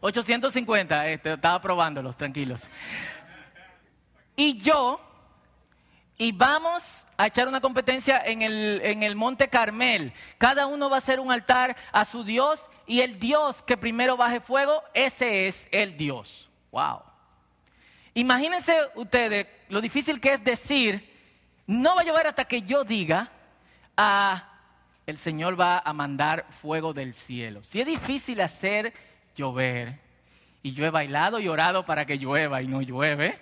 850, este, estaba probándolos, tranquilos. Y yo, y vamos a echar una competencia en el, en el Monte Carmel. Cada uno va a hacer un altar a su Dios y el Dios que primero baje fuego, ese es el Dios. Wow. Imagínense ustedes lo difícil que es decir, no va a llover hasta que yo diga, ah, el Señor va a mandar fuego del cielo. Si es difícil hacer llover, y yo he bailado y orado para que llueva y no llueve,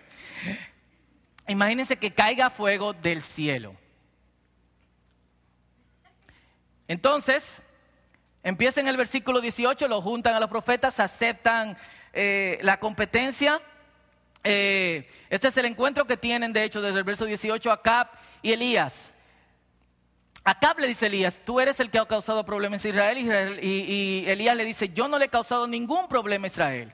imagínense que caiga fuego del cielo. Entonces, empieza en el versículo 18, lo juntan a los profetas, aceptan eh, la competencia. Eh, este es el encuentro que tienen, de hecho, desde el verso 18, Acab y Elías. Acab le dice Elías, tú eres el que ha causado problemas a Israel, y, y Elías le dice, yo no le he causado ningún problema a Israel.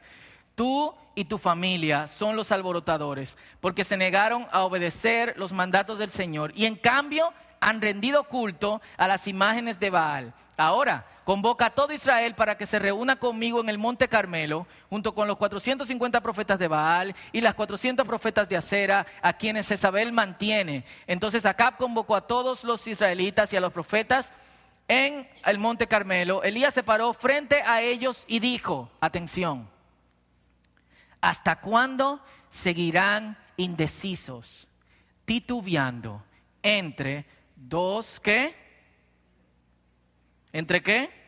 Tú y tu familia son los alborotadores, porque se negaron a obedecer los mandatos del Señor y en cambio han rendido culto a las imágenes de Baal. Ahora, convoca a todo Israel para que se reúna conmigo en el monte Carmelo, junto con los 450 profetas de Baal y las 400 profetas de Acera, a quienes Jezabel mantiene. Entonces Acab convocó a todos los israelitas y a los profetas en el monte Carmelo. Elías se paró frente a ellos y dijo, atención, ¿hasta cuándo seguirán indecisos, titubeando entre dos, ¿qué? ¿Entre qué?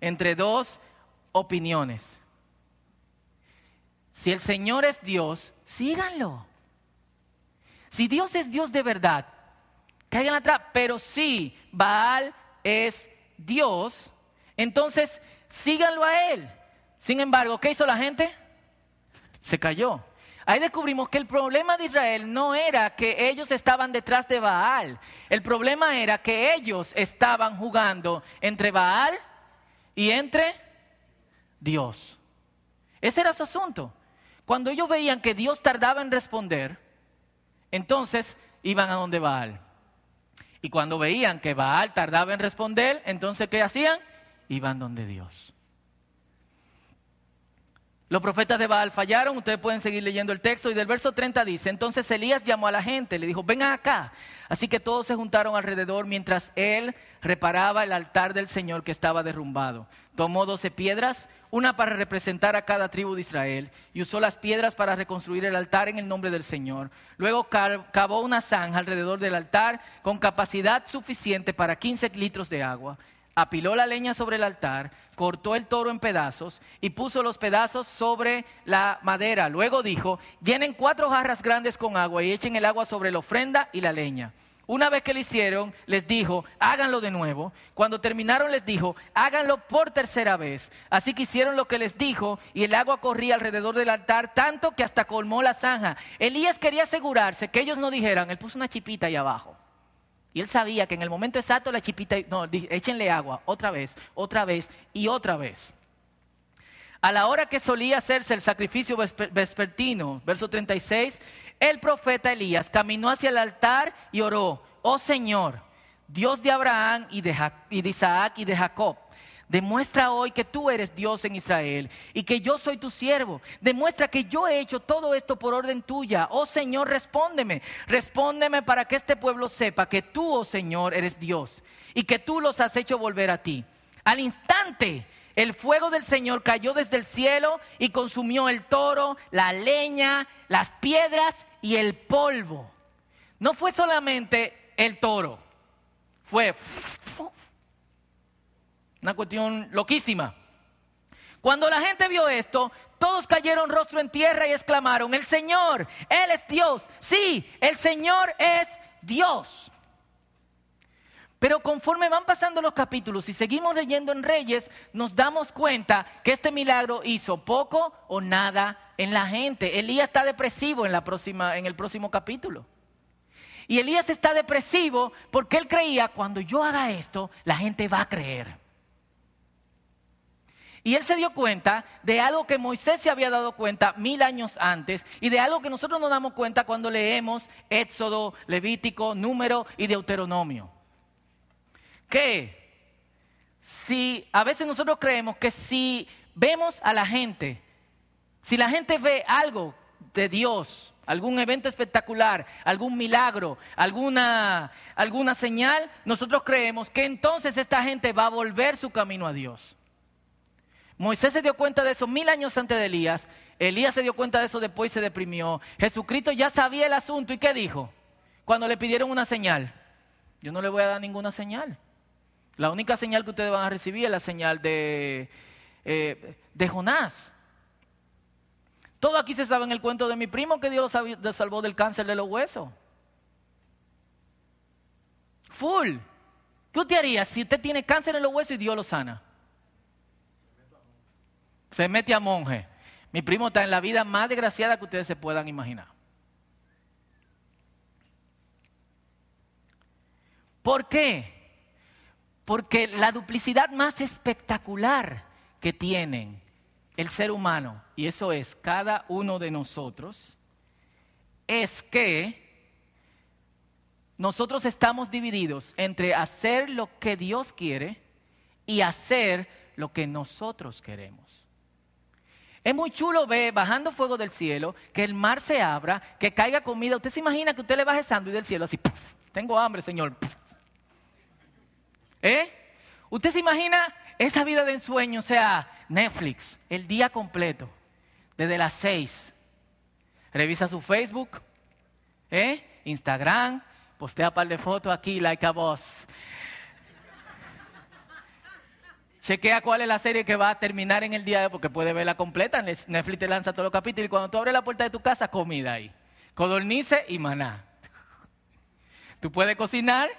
Entre dos opiniones. Si el Señor es Dios, síganlo. Si Dios es Dios de verdad, caigan atrás. Pero si Baal es Dios, entonces síganlo a Él. Sin embargo, ¿qué hizo la gente? Se cayó. Ahí descubrimos que el problema de Israel no era que ellos estaban detrás de Baal. El problema era que ellos estaban jugando entre Baal y entre Dios. Ese era su asunto. Cuando ellos veían que Dios tardaba en responder, entonces iban a donde Baal. Y cuando veían que Baal tardaba en responder, entonces ¿qué hacían? Iban donde Dios. Los profetas de Baal fallaron, ustedes pueden seguir leyendo el texto y del verso 30 dice, entonces Elías llamó a la gente, le dijo, vengan acá. Así que todos se juntaron alrededor mientras él reparaba el altar del Señor que estaba derrumbado. Tomó doce piedras, una para representar a cada tribu de Israel, y usó las piedras para reconstruir el altar en el nombre del Señor. Luego cavó una zanja alrededor del altar con capacidad suficiente para 15 litros de agua apiló la leña sobre el altar, cortó el toro en pedazos y puso los pedazos sobre la madera. Luego dijo, llenen cuatro jarras grandes con agua y echen el agua sobre la ofrenda y la leña. Una vez que lo hicieron, les dijo, háganlo de nuevo. Cuando terminaron, les dijo, háganlo por tercera vez. Así que hicieron lo que les dijo y el agua corría alrededor del altar tanto que hasta colmó la zanja. Elías quería asegurarse que ellos no dijeran, él puso una chipita ahí abajo. Y él sabía que en el momento exacto la chipita, no, échenle agua, otra vez, otra vez y otra vez. A la hora que solía hacerse el sacrificio vespertino, verso 36, el profeta Elías caminó hacia el altar y oró, oh Señor, Dios de Abraham y de Isaac y de Jacob Demuestra hoy que tú eres Dios en Israel y que yo soy tu siervo. Demuestra que yo he hecho todo esto por orden tuya. Oh Señor, respóndeme. Respóndeme para que este pueblo sepa que tú, oh Señor, eres Dios y que tú los has hecho volver a ti. Al instante, el fuego del Señor cayó desde el cielo y consumió el toro, la leña, las piedras y el polvo. No fue solamente el toro, fue una cuestión loquísima. Cuando la gente vio esto, todos cayeron rostro en tierra y exclamaron, el Señor, Él es Dios. Sí, el Señor es Dios. Pero conforme van pasando los capítulos y seguimos leyendo en Reyes, nos damos cuenta que este milagro hizo poco o nada en la gente. Elías está depresivo en, la próxima, en el próximo capítulo. Y Elías está depresivo porque él creía, cuando yo haga esto, la gente va a creer. Y él se dio cuenta de algo que Moisés se había dado cuenta mil años antes y de algo que nosotros nos damos cuenta cuando leemos Éxodo, Levítico, Número y Deuteronomio. Que si a veces nosotros creemos que si vemos a la gente, si la gente ve algo de Dios, algún evento espectacular, algún milagro, alguna, alguna señal, nosotros creemos que entonces esta gente va a volver su camino a Dios. Moisés se dio cuenta de eso mil años antes de Elías. Elías se dio cuenta de eso después y se deprimió. Jesucristo ya sabía el asunto y ¿qué dijo? Cuando le pidieron una señal. Yo no le voy a dar ninguna señal. La única señal que ustedes van a recibir es la señal de, eh, de Jonás. Todo aquí se sabe en el cuento de mi primo que Dios lo salvó del cáncer de los huesos. Full. ¿Qué usted haría si usted tiene cáncer en los huesos y Dios lo sana? Se mete a monje. Mi primo está en la vida más desgraciada que ustedes se puedan imaginar. ¿Por qué? Porque la duplicidad más espectacular que tienen el ser humano, y eso es cada uno de nosotros, es que nosotros estamos divididos entre hacer lo que Dios quiere y hacer lo que nosotros queremos. Es muy chulo ver bajando fuego del cielo, que el mar se abra, que caiga comida. Usted se imagina que usted le baje sándwich del cielo así, tengo hambre, Señor. ¿Eh? ¿Usted se imagina esa vida de ensueño, o sea, Netflix, el día completo, desde las seis? Revisa su Facebook, ¿eh? Instagram, postea un par de fotos aquí, like a boss. Chequea cuál es la serie que va a terminar en el día de hoy, porque puede verla completa. Netflix te lanza todos los capítulos y cuando tú abres la puerta de tu casa, comida ahí. Codornice y maná. Tú puedes cocinar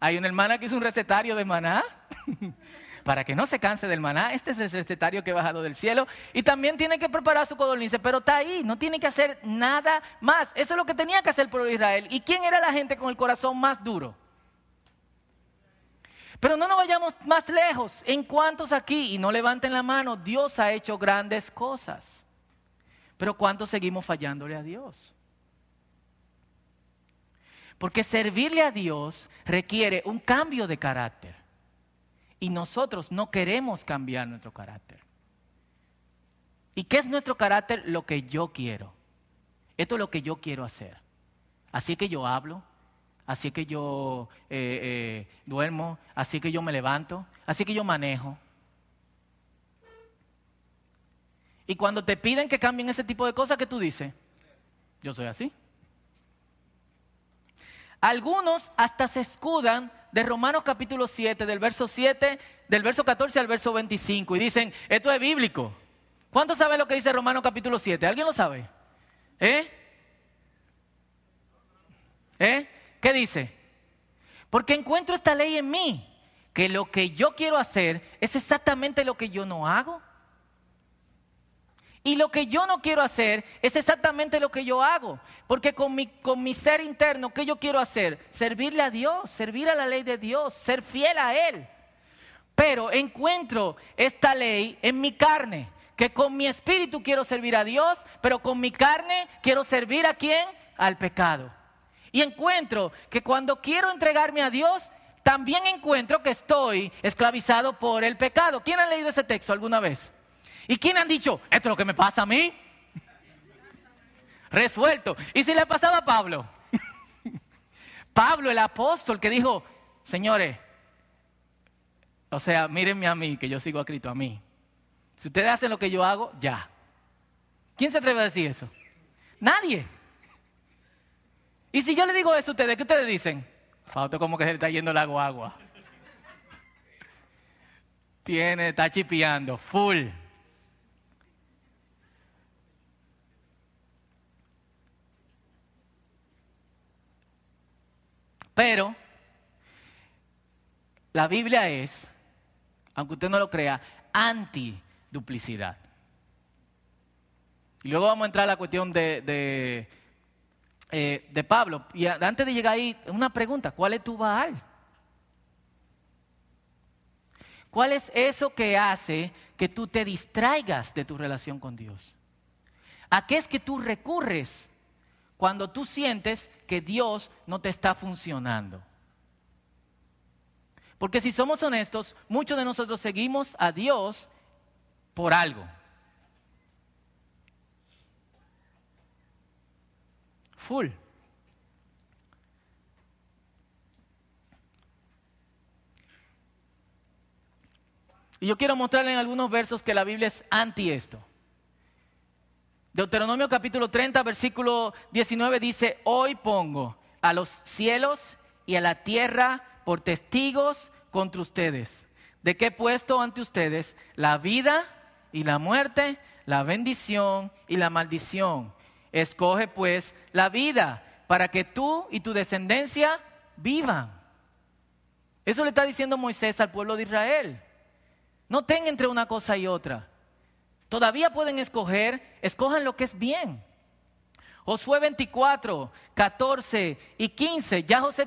hay una hermana que hizo un recetario de maná para que no se canse del maná. Este es el recetario que ha bajado del cielo. Y también tiene que preparar su codornice, pero está ahí, no tiene que hacer nada más. Eso es lo que tenía que hacer el pueblo de Israel. ¿Y quién era la gente con el corazón más duro? Pero no nos vayamos más lejos. ¿En cuántos aquí, y no levanten la mano, Dios ha hecho grandes cosas? Pero ¿cuántos seguimos fallándole a Dios? Porque servirle a Dios requiere un cambio de carácter. Y nosotros no queremos cambiar nuestro carácter. ¿Y qué es nuestro carácter? Lo que yo quiero. Esto es lo que yo quiero hacer. Así que yo hablo, así que yo eh, eh, duermo, así que yo me levanto, así que yo manejo. Y cuando te piden que cambien ese tipo de cosas, ¿qué tú dices? Yo soy así. Algunos hasta se escudan de Romanos capítulo 7, del verso 7, del verso 14 al verso 25, y dicen, esto es bíblico. ¿Cuántos saben lo que dice Romanos capítulo 7? ¿Alguien lo sabe? ¿Eh? ¿Eh? ¿Qué dice? Porque encuentro esta ley en mí, que lo que yo quiero hacer es exactamente lo que yo no hago. Y lo que yo no quiero hacer es exactamente lo que yo hago. Porque con mi, con mi ser interno, ¿qué yo quiero hacer? Servirle a Dios, servir a la ley de Dios, ser fiel a Él. Pero encuentro esta ley en mi carne, que con mi espíritu quiero servir a Dios, pero con mi carne quiero servir a quién? Al pecado. Y encuentro que cuando quiero entregarme a Dios, también encuentro que estoy esclavizado por el pecado. ¿Quién ha leído ese texto alguna vez? ¿Y quién han dicho, esto es lo que me pasa a mí? Resuelto. ¿Y si le pasaba a Pablo? Pablo, el apóstol, que dijo, señores, o sea, mírenme a mí, que yo sigo a Cristo, a mí. Si ustedes hacen lo que yo hago, ya. ¿Quién se atreve a decir eso? Nadie. Y si yo le digo eso a ustedes, ¿qué ustedes dicen? Falta como que se le está yendo el agua agua. Tiene, está chipeando, full. Pero la Biblia es, aunque usted no lo crea, anti-duplicidad. Y luego vamos a entrar a la cuestión de, eh, de Pablo. Y antes de llegar ahí, una pregunta, ¿cuál es tu Baal? ¿Cuál es eso que hace que tú te distraigas de tu relación con Dios? ¿A qué es que tú recurres cuando tú sientes que Dios no te está funcionando. Porque si somos honestos, muchos de nosotros seguimos a Dios por algo. Y yo quiero mostrarle en algunos versos que la Biblia es anti esto. Deuteronomio capítulo 30, versículo 19 dice, hoy pongo a los cielos y a la tierra por testigos contra ustedes. ¿De qué he puesto ante ustedes? La vida y la muerte, la bendición y la maldición. Escoge pues la vida para que tú y tu descendencia vivan. Eso le está diciendo Moisés al pueblo de Israel. No tengan entre una cosa y otra. Todavía pueden escoger, escojan lo que es bien. Josué 24, 14 y 15. Ya Josué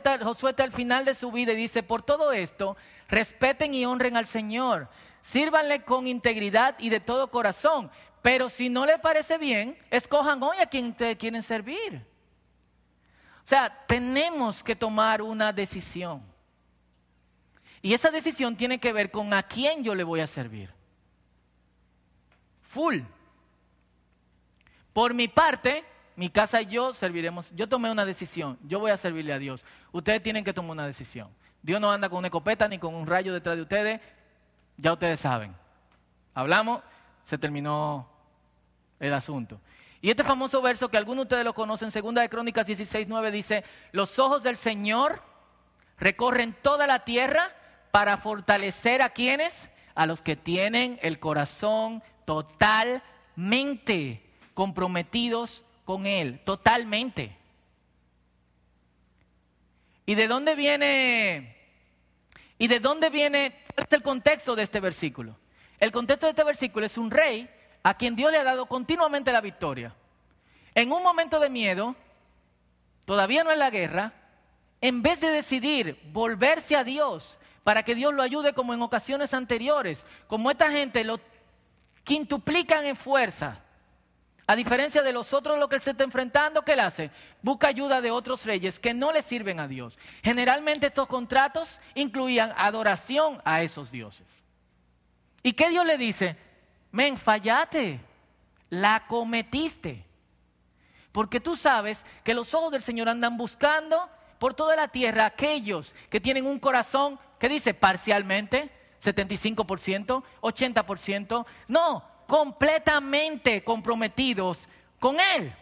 está al final de su vida y dice, por todo esto, respeten y honren al Señor. Sírvanle con integridad y de todo corazón. Pero si no le parece bien, escojan hoy a quien ustedes quieren servir. O sea, tenemos que tomar una decisión. Y esa decisión tiene que ver con a quién yo le voy a servir. Full. Por mi parte, mi casa y yo serviremos. Yo tomé una decisión. Yo voy a servirle a Dios. Ustedes tienen que tomar una decisión. Dios no anda con una escopeta ni con un rayo detrás de ustedes. Ya ustedes saben. Hablamos, se terminó el asunto. Y este famoso verso que algunos de ustedes lo conocen, segunda de Crónicas 16, 9, dice, los ojos del Señor recorren toda la tierra para fortalecer a quienes, a los que tienen el corazón totalmente comprometidos con Él, totalmente. ¿Y de dónde viene? ¿Y de dónde viene? ¿Cuál es el contexto de este versículo? El contexto de este versículo es un rey a quien Dios le ha dado continuamente la victoria. En un momento de miedo, todavía no es la guerra, en vez de decidir volverse a Dios para que Dios lo ayude como en ocasiones anteriores. Como esta gente lo quintuplican en fuerza. A diferencia de los otros lo que él se está enfrentando, ¿qué él hace? Busca ayuda de otros reyes que no le sirven a Dios. Generalmente estos contratos incluían adoración a esos dioses. ¿Y qué Dios le dice? Men, fallate, la cometiste. Porque tú sabes que los ojos del Señor andan buscando por toda la tierra aquellos que tienen un corazón ¿Qué dice? Parcialmente, 75%, 80%. No, completamente comprometidos con Él.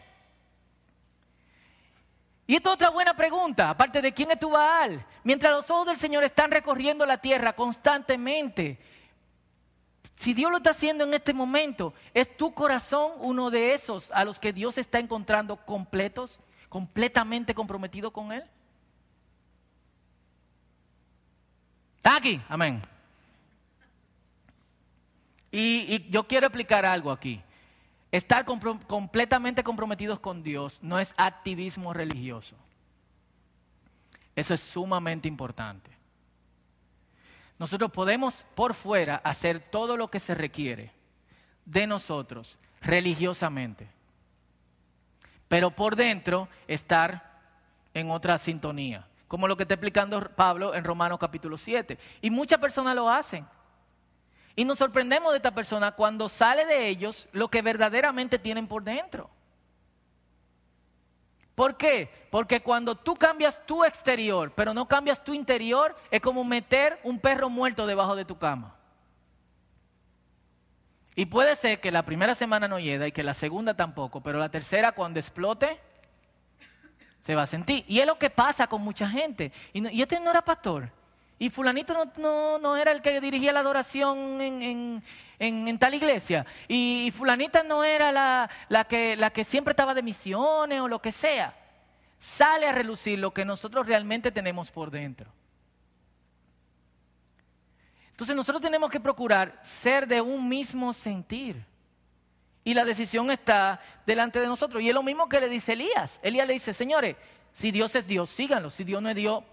Y esta es otra buena pregunta, aparte de quién es tu Baal. Mientras los ojos del Señor están recorriendo la tierra constantemente, si Dios lo está haciendo en este momento, ¿es tu corazón uno de esos a los que Dios está encontrando completos, completamente comprometido con Él? ¿Está aquí? Amén. Y, yo quiero explicar algo aquí. Estar completamente comprometidos con Dios no es activismo religioso. Eso es sumamente importante. Nosotros podemos por fuera hacer todo lo que se requiere de nosotros religiosamente, pero por dentro estar en otra sintonía como lo que está explicando Pablo en Romanos capítulo 7. Y muchas personas lo hacen. Y nos sorprendemos de esta persona cuando sale de ellos lo que verdaderamente tienen por dentro. ¿Por qué? Porque cuando tú cambias tu exterior, pero no cambias tu interior, es como meter un perro muerto debajo de tu cama. Y puede ser que la primera semana no llegue y que la segunda tampoco, pero la tercera cuando explote, se va a sentir. Y es lo que pasa con mucha gente. Y, este no era pastor. Y fulanito no, era el que dirigía la adoración en, tal iglesia. Y, fulanita no era la, que, la que siempre estaba de misiones o lo que sea. Sale a relucir lo que nosotros realmente tenemos por dentro. Entonces nosotros tenemos que procurar ser de un mismo sentir. Y la decisión está delante de nosotros. Y es lo mismo que le dice Elías. Elías le dice, señores, si Dios es Dios, síganlo. Si Dios no es Dios,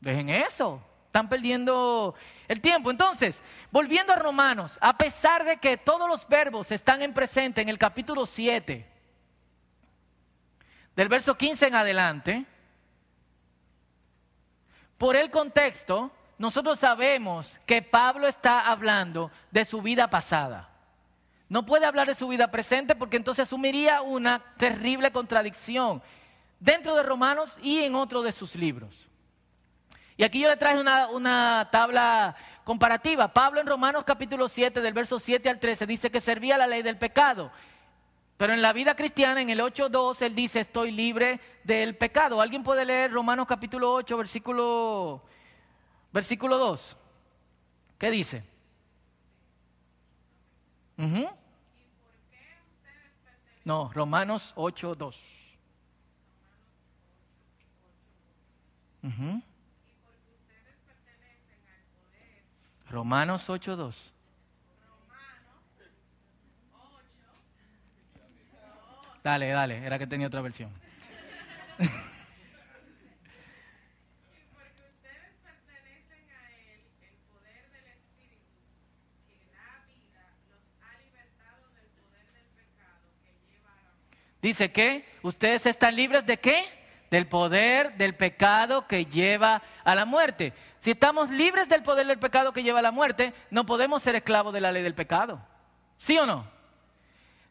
dejen eso. Están perdiendo el tiempo. Entonces, volviendo a Romanos, a pesar de que todos los verbos están en presente en el capítulo 7, del verso 15 en adelante, por el contexto, nosotros sabemos que Pablo está hablando de su vida pasada No puede hablar de su vida presente porque entonces asumiría una terrible contradicción dentro de Romanos y en otro de sus libros. Y aquí yo le traje una, una, tabla comparativa. Pablo en Romanos capítulo 7, del verso 7 al 13, dice que servía la ley del pecado. Pero en la vida cristiana, en el 8.2, él dice, estoy libre del pecado. ¿Alguien puede leer Romanos capítulo 8, versículo, versículo 2? ¿Qué dice? No, Romanos 8.2. Romanos 8.2. Dale, dale, era que tenía otra versión. Dice que ustedes están libres de qué? Del poder del pecado que lleva a la muerte. Si estamos libres del poder del pecado que lleva a la muerte, no podemos ser esclavos de la ley del pecado. ¿Sí o no?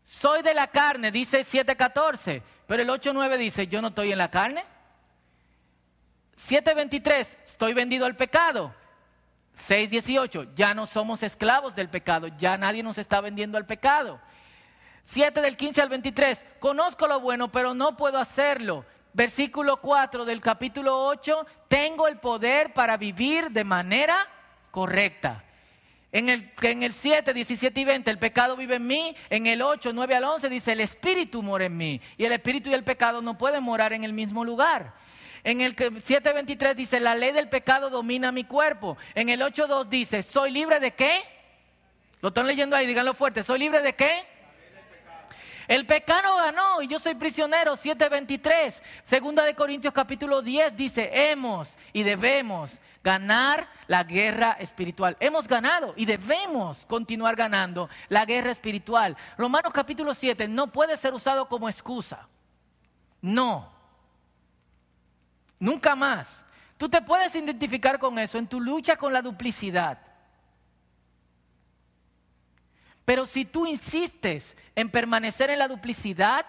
Soy de la carne, dice 7.14, pero el 8.9 dice, yo no estoy en la carne. 7.23, estoy vendido al pecado. 6.18, ya no somos esclavos del pecado, ya nadie nos está vendiendo al pecado. 7 del 15 al 23, conozco lo bueno, pero no puedo hacerlo. Versículo 4 del capítulo 8, tengo el poder para vivir de manera correcta. En el, en el 7, 17 y 20, el pecado vive en mí. En el 8, 9 al 11 dice, el espíritu mora en mí. Y el espíritu y el pecado no pueden morar en el mismo lugar. En el 7.23 dice, la ley del pecado domina mi cuerpo. En el 8.2 dice, ¿soy libre de qué? Lo están leyendo ahí, díganlo fuerte. ¿Soy libre de qué? El pecado ganó y yo soy prisionero. 7.23. Segunda de Corintios capítulo 10 dice, hemos y debemos ganar la guerra espiritual. Hemos ganado y debemos continuar ganando la guerra espiritual. Romanos capítulo 7 no puede ser usado como excusa. No. Nunca más. Tú te puedes identificar con eso en tu lucha con la duplicidad. Pero si tú insistes en permanecer en la duplicidad,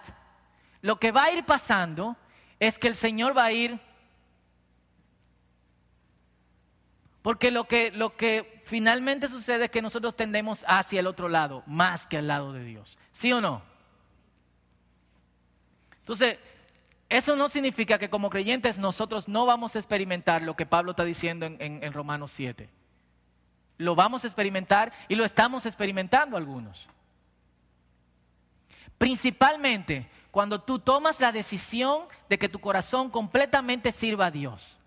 lo que va a ir pasando es que el Señor va a ir Porque lo que, lo que finalmente sucede es que nosotros tendemos hacia el otro lado, más que al lado de Dios. ¿Sí o no? Entonces, eso no significa que como creyentes nosotros no vamos a experimentar lo que Pablo está diciendo en, en Romanos 7. Lo vamos a experimentar y lo estamos experimentando algunos. Principalmente cuando tú tomas la decisión de que tu corazón completamente sirva a Dios.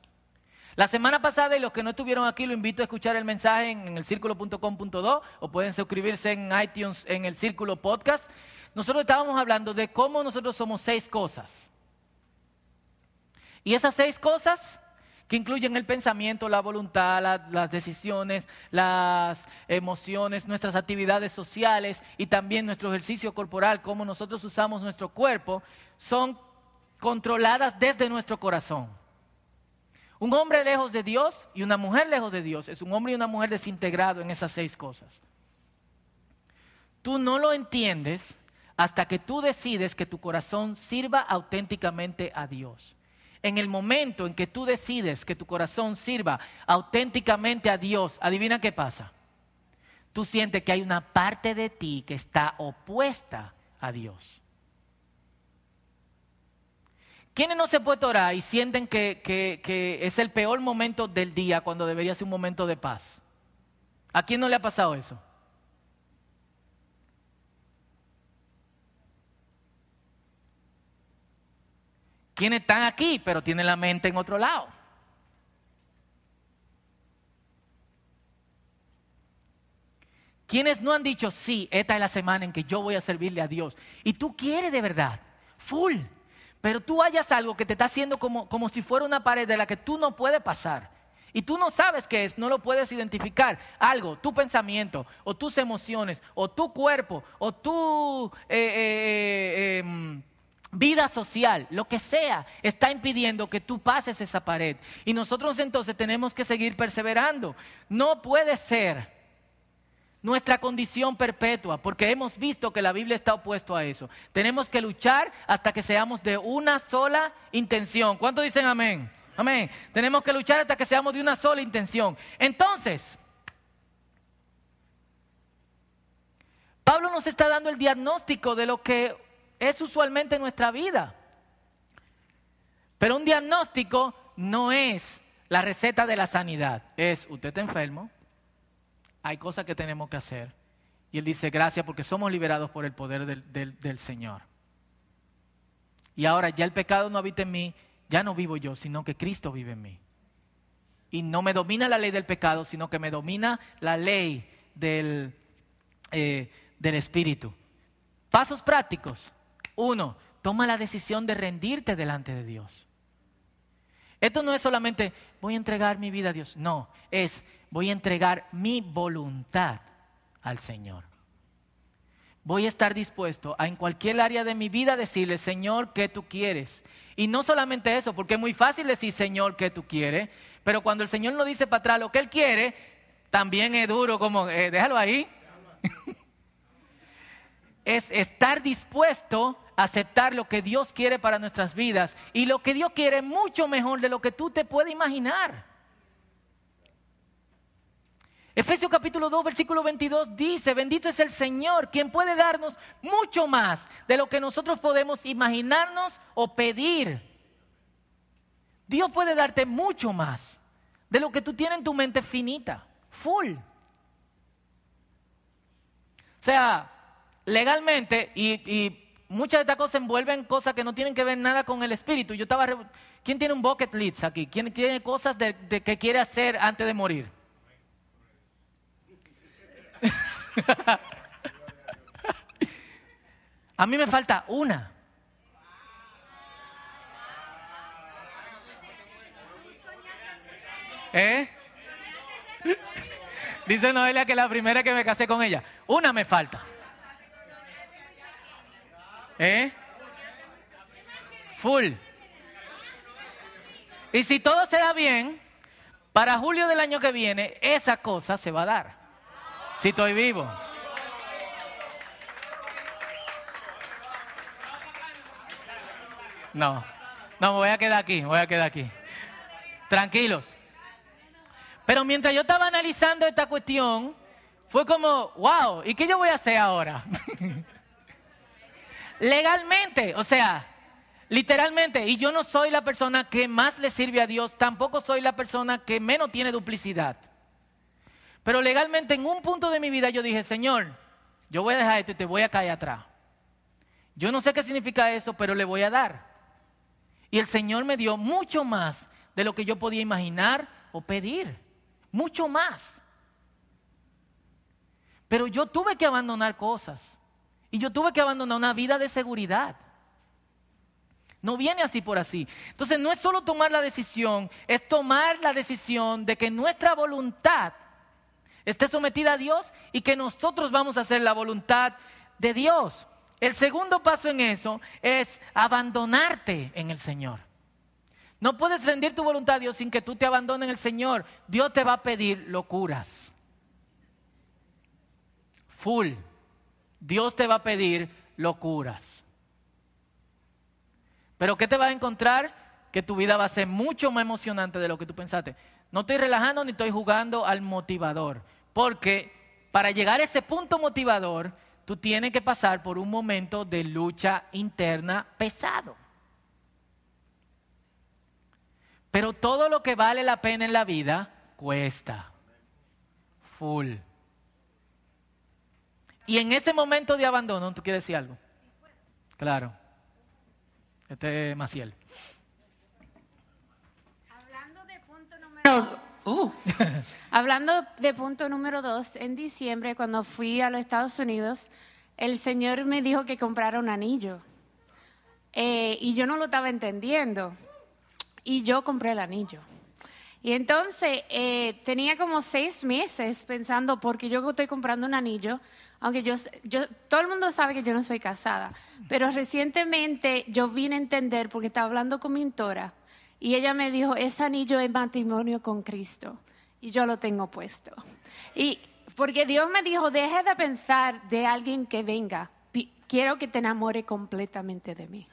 La semana pasada, y los que no estuvieron aquí, lo invito a escuchar el mensaje en, el círculo.com.do o pueden suscribirse en iTunes en el círculo podcast. Nosotros estábamos hablando de cómo nosotros somos seis cosas. Y esas seis cosas que incluyen el pensamiento, la voluntad, las decisiones, las emociones, nuestras actividades sociales y también nuestro ejercicio corporal, cómo nosotros usamos nuestro cuerpo, son controladas desde nuestro corazón. Un hombre lejos de Dios y una mujer lejos de Dios es un hombre y una mujer desintegrado en esas seis cosas. Tú no lo entiendes hasta que tú decides que tu corazón sirva auténticamente a Dios. En el momento en que tú decides que tu corazón sirva auténticamente a Dios, adivina qué pasa. Tú sientes que hay una parte de ti que está opuesta a Dios. ¿Quiénes no se puede orar y sienten que, es el peor momento del día cuando debería ser un momento de paz? ¿A quién no le ha pasado eso? ¿Quiénes están aquí pero tienen la mente en otro lado? ¿Quiénes no han dicho, sí, esta es la semana en que yo voy a servirle a Dios? Y tú quieres de verdad, full. Pero tú hayas algo que te está haciendo como, como si fuera una pared de la que tú no puedes pasar. Y tú no sabes qué es, no lo puedes identificar. Algo, tu pensamiento, o tus emociones, o tu cuerpo, o tu eh, eh, eh, em, vida social, lo que sea, está impidiendo que tú pases esa pared. Y nosotros entonces tenemos que seguir perseverando. No puede ser, nuestra condición perpetua, porque hemos visto que la Biblia está opuesto a eso. Tenemos que luchar hasta que seamos de una sola intención. ¿Cuántos dicen amén? Amén. Tenemos que luchar hasta que seamos de una sola intención. Entonces, Pablo nos está dando el diagnóstico de lo que es usualmente nuestra vida. Pero un diagnóstico no es la receta de la sanidad. Es, usted está enfermo, hay cosas que tenemos que hacer. Y él dice, gracias porque somos liberados por el poder del, Señor. Y ahora ya el pecado no habita en mí, ya no vivo yo, sino que Cristo vive en mí. Y no me domina la ley del pecado, sino que me domina la ley del, eh, del Espíritu. Pasos prácticos. Uno, toma la decisión de rendirte delante de Dios. Esto no es solamente voy a entregar mi vida a Dios, no, es voy a entregar mi voluntad al Señor. Voy a estar dispuesto a en cualquier área de mi vida decirle, Señor, ¿qué tú quieres? Y no solamente eso, porque es muy fácil decir, Señor, ¿qué tú quieres? Pero cuando el Señor nos dice para atrás lo que Él quiere, también es duro, como, eh, déjalo ahí. es estar dispuesto aceptar lo que Dios quiere para nuestras vidas. Y lo que Dios quiere mucho mejor de lo que tú te puedes imaginar. Efesios capítulo 2, versículo 22 dice, bendito es el Señor, quien puede darnos mucho más de lo que nosotros podemos imaginarnos o pedir. Dios puede darte mucho más de lo que tú tienes en tu mente finita, full. O sea, legalmente, y, muchas de estas cosas envuelven cosas que no tienen que ver nada con el espíritu. Yo estaba, ¿quién tiene un bucket list aquí? ¿Quién tiene cosas de que quiere hacer antes de morir? A mí me falta una. ¿Eh? Dice Noelia que la primera que me casé con ella. Una me falta. ¿Eh? Full. Y si todo se da bien, para julio del año que viene, esa cosa se va a dar. Si estoy vivo. No, no, me voy a quedar aquí, voy a quedar aquí. Tranquilos. Pero mientras yo estaba analizando esta cuestión, fue como, wow, ¿y qué yo voy a hacer ahora? Legalmente, o sea, literalmente, y yo no soy la persona que más le sirve a Dios, tampoco soy la persona que menos tiene duplicidad. Pero legalmente en un punto de mi vida yo dije, Señor, yo voy a dejar esto y te voy a caer atrás. Yo no sé qué significa eso, pero le voy a dar. Y el Señor me dio mucho más de lo que yo podía imaginar o pedir. Mucho más. Pero yo tuve que abandonar cosas. Y yo tuve que abandonar una vida de seguridad. No viene así por así. Entonces no es solo tomar la decisión, es tomar la decisión de que nuestra voluntad esté sometida a Dios y que nosotros vamos a hacer la voluntad de Dios. El segundo paso en eso es abandonarte en el Señor. No puedes rendir tu voluntad a Dios sin que tú te abandones en el Señor. Dios te va a pedir locuras. Full. Dios te va a pedir locuras. Pero ¿qué te va a encontrar? Que tu vida va a ser mucho más emocionante de lo que tú pensaste. No estoy relajando ni estoy jugando al motivador. Porque para llegar a ese punto motivador, tú tienes que pasar por un momento de lucha interna pesado. Pero todo lo que vale la pena en la vida cuesta. Full. Y en ese momento de abandono, ¿tú quieres decir algo? Claro. Este es Maciel. Uh. Hablando de punto número dos, en diciembre cuando fui a los Estados Unidos, el Señor me dijo que comprara un anillo. Eh, y yo no lo estaba entendiendo. Y yo compré el anillo. Y entonces eh, tenía como seis meses pensando, porque yo estoy comprando un anillo, aunque yo, yo, todo el mundo sabe que yo no soy casada, pero recientemente yo vine a entender, porque estaba hablando con mi mentora, y ella me dijo, ese anillo es matrimonio con Cristo. Y yo lo tengo puesto. Y Porque Dios me dijo, deje de pensar de alguien que venga. Quiero que te enamore completamente de mí.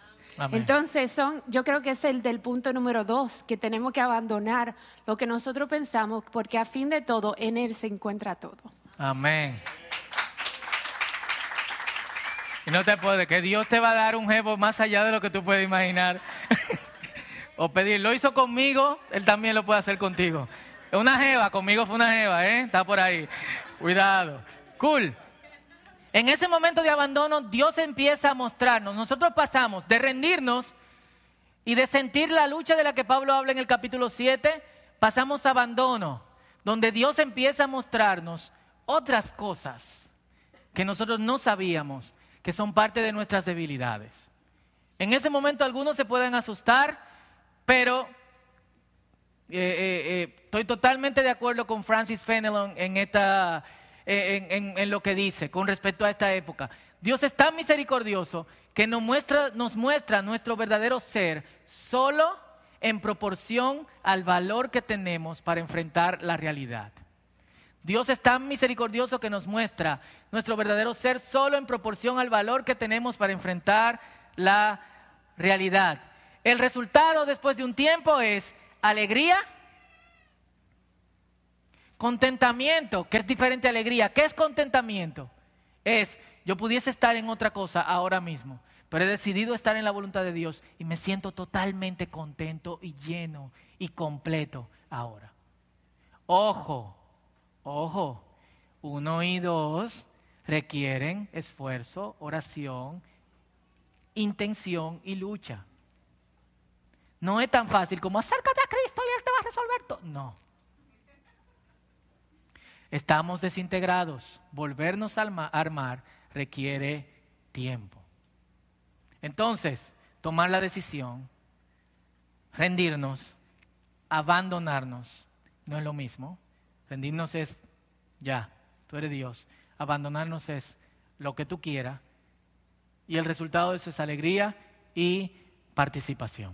Entonces, son, yo creo que es el del punto número dos, que tenemos que abandonar lo que nosotros pensamos, porque a fin de todo, en Él se encuentra todo. Amén. Y no te puede, que Dios te va a dar un jevo más allá de lo que tú puedes imaginar. o pedir, lo hizo conmigo, Él también lo puede hacer contigo. Una jeva, conmigo fue una jeva, ¿eh? Está por ahí. Cuidado. Cool. En ese momento de abandono, Dios empieza a mostrarnos. Nosotros pasamos de rendirnos y de sentir la lucha de la que Pablo habla en el capítulo 7, pasamos a abandono, donde Dios empieza a mostrarnos otras cosas que nosotros no sabíamos, que son parte de nuestras debilidades. En ese momento algunos se pueden asustar, pero eh, eh, eh, estoy totalmente de acuerdo con Francis Fenelon en esta en, lo que dice con respecto a esta época. Dios es tan misericordioso que nos muestra, nos muestra nuestro verdadero ser solo en proporción al valor que tenemos para enfrentar la realidad. Dios es tan misericordioso que nos muestra nuestro verdadero ser solo en proporción al valor que tenemos para enfrentar la realidad. El resultado después de un tiempo es alegría Contentamiento, que es diferente a alegría. ¿Qué es contentamiento? Es, yo pudiese estar en otra cosa ahora mismo, pero he decidido estar en la voluntad de Dios y me siento totalmente contento y lleno y completo ahora. Ojo, ojo, uno y dos requieren esfuerzo, oración, intención y lucha. No es tan fácil como acércate a Cristo y Él te va a resolver todo. No. Estamos desintegrados. Volvernos a armar requiere tiempo. Entonces, tomar la decisión, rendirnos, abandonarnos, no es lo mismo. Rendirnos es, ya, tú eres Dios. Abandonarnos es lo que tú quieras. Y el resultado de eso es alegría y participación.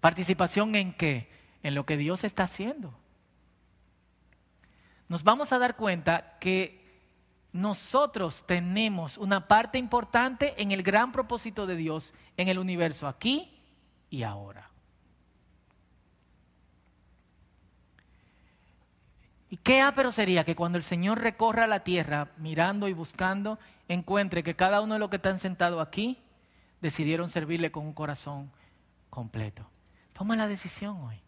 ¿Participación en qué? En lo que Dios está haciendo nos vamos a dar cuenta que nosotros tenemos una parte importante en el gran propósito de Dios en el universo, aquí y ahora. ¿Y qué ápero sería que cuando el Señor recorra la tierra mirando y buscando, encuentre que cada uno de los que están sentados aquí decidieron servirle con un corazón completo? Toma la decisión hoy.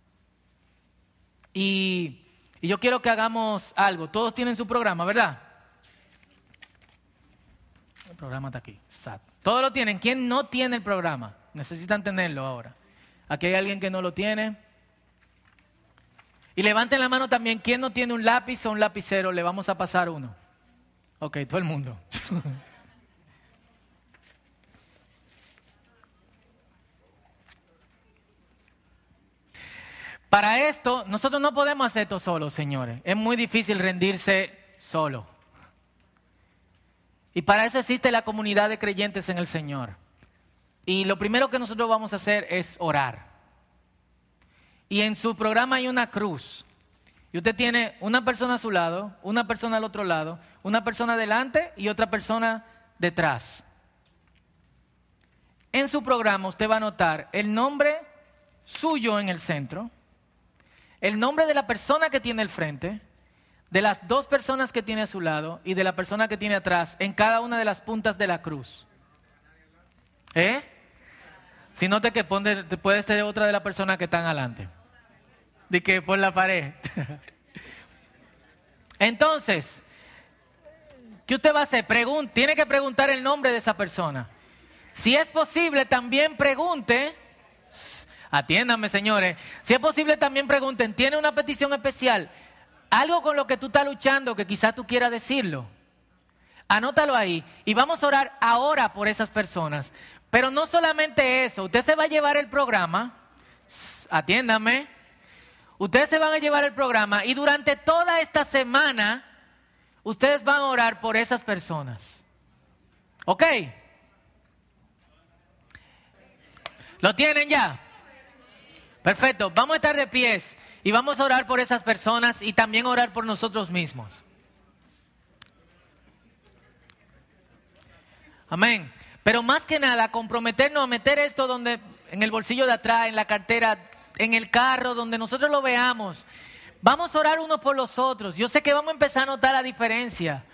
Y yo quiero que hagamos algo. Todos tienen su programa, ¿verdad? El programa está aquí. Todos lo tienen. ¿Quién no tiene el programa? Necesitan tenerlo ahora. Aquí hay alguien que no lo tiene. Y levanten la mano también. ¿Quién no tiene un lápiz o un lapicero? Le vamos a pasar uno. Ok, todo el mundo. Para esto, nosotros no podemos hacer esto solos, señores. Es muy difícil rendirse solo. Y para eso existe la comunidad de creyentes en el Señor. Y lo primero que nosotros vamos a hacer es orar. Y en su programa hay una cruz. Y usted tiene una persona a su lado, una persona al otro lado, una persona delante y otra persona detrás. En su programa usted va a notar el nombre suyo en el centro el nombre de la persona que tiene el frente, de las dos personas que tiene a su lado y de la persona que tiene atrás en cada una de las puntas de la cruz. ¿Eh? Si no te que puede ser otra de las personas que están adelante. De que por la pared. Entonces, ¿qué usted va a hacer? tiene que preguntar el nombre de esa persona. Si es posible, también pregunte Atiéndame, señores. Si es posible, también pregunten, ¿tiene una petición especial? Algo con lo que tú estás luchando que quizás tú quieras decirlo. Anótalo ahí y vamos a orar ahora por esas personas. Pero no solamente eso, usted se va a llevar el programa, atiéndame, Ustedes se van a llevar el programa y durante toda esta semana ustedes van a orar por esas personas. ¿Ok? ¿Lo tienen ya? Perfecto. Vamos a estar de pies y vamos a orar por esas personas y también orar por nosotros mismos. Amén. Pero más que nada, comprometernos a meter esto donde, en el bolsillo de atrás, en la cartera, en el carro, donde nosotros lo veamos. Vamos a orar unos por los otros. Yo sé que vamos a empezar a notar la diferencia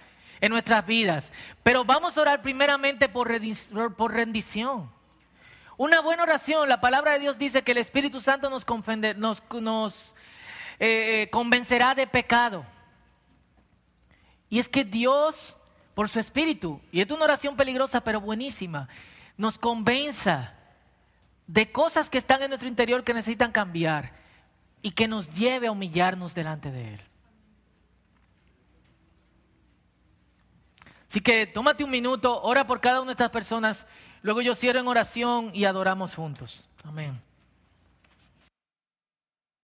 en nuestras vidas, pero vamos a orar primeramente por rendición. Una buena oración, la palabra de Dios dice que el Espíritu Santo nos, eh, eh, convencerá de pecado. Y es que Dios, por su Espíritu, y es una oración peligrosa pero buenísima, nos convenza de cosas que están en nuestro interior que necesitan cambiar y que nos lleve a humillarnos delante de Él. Así que tómate un minuto, ora por cada una de estas personas Luego yo cierro en oración y adoramos juntos. Amén.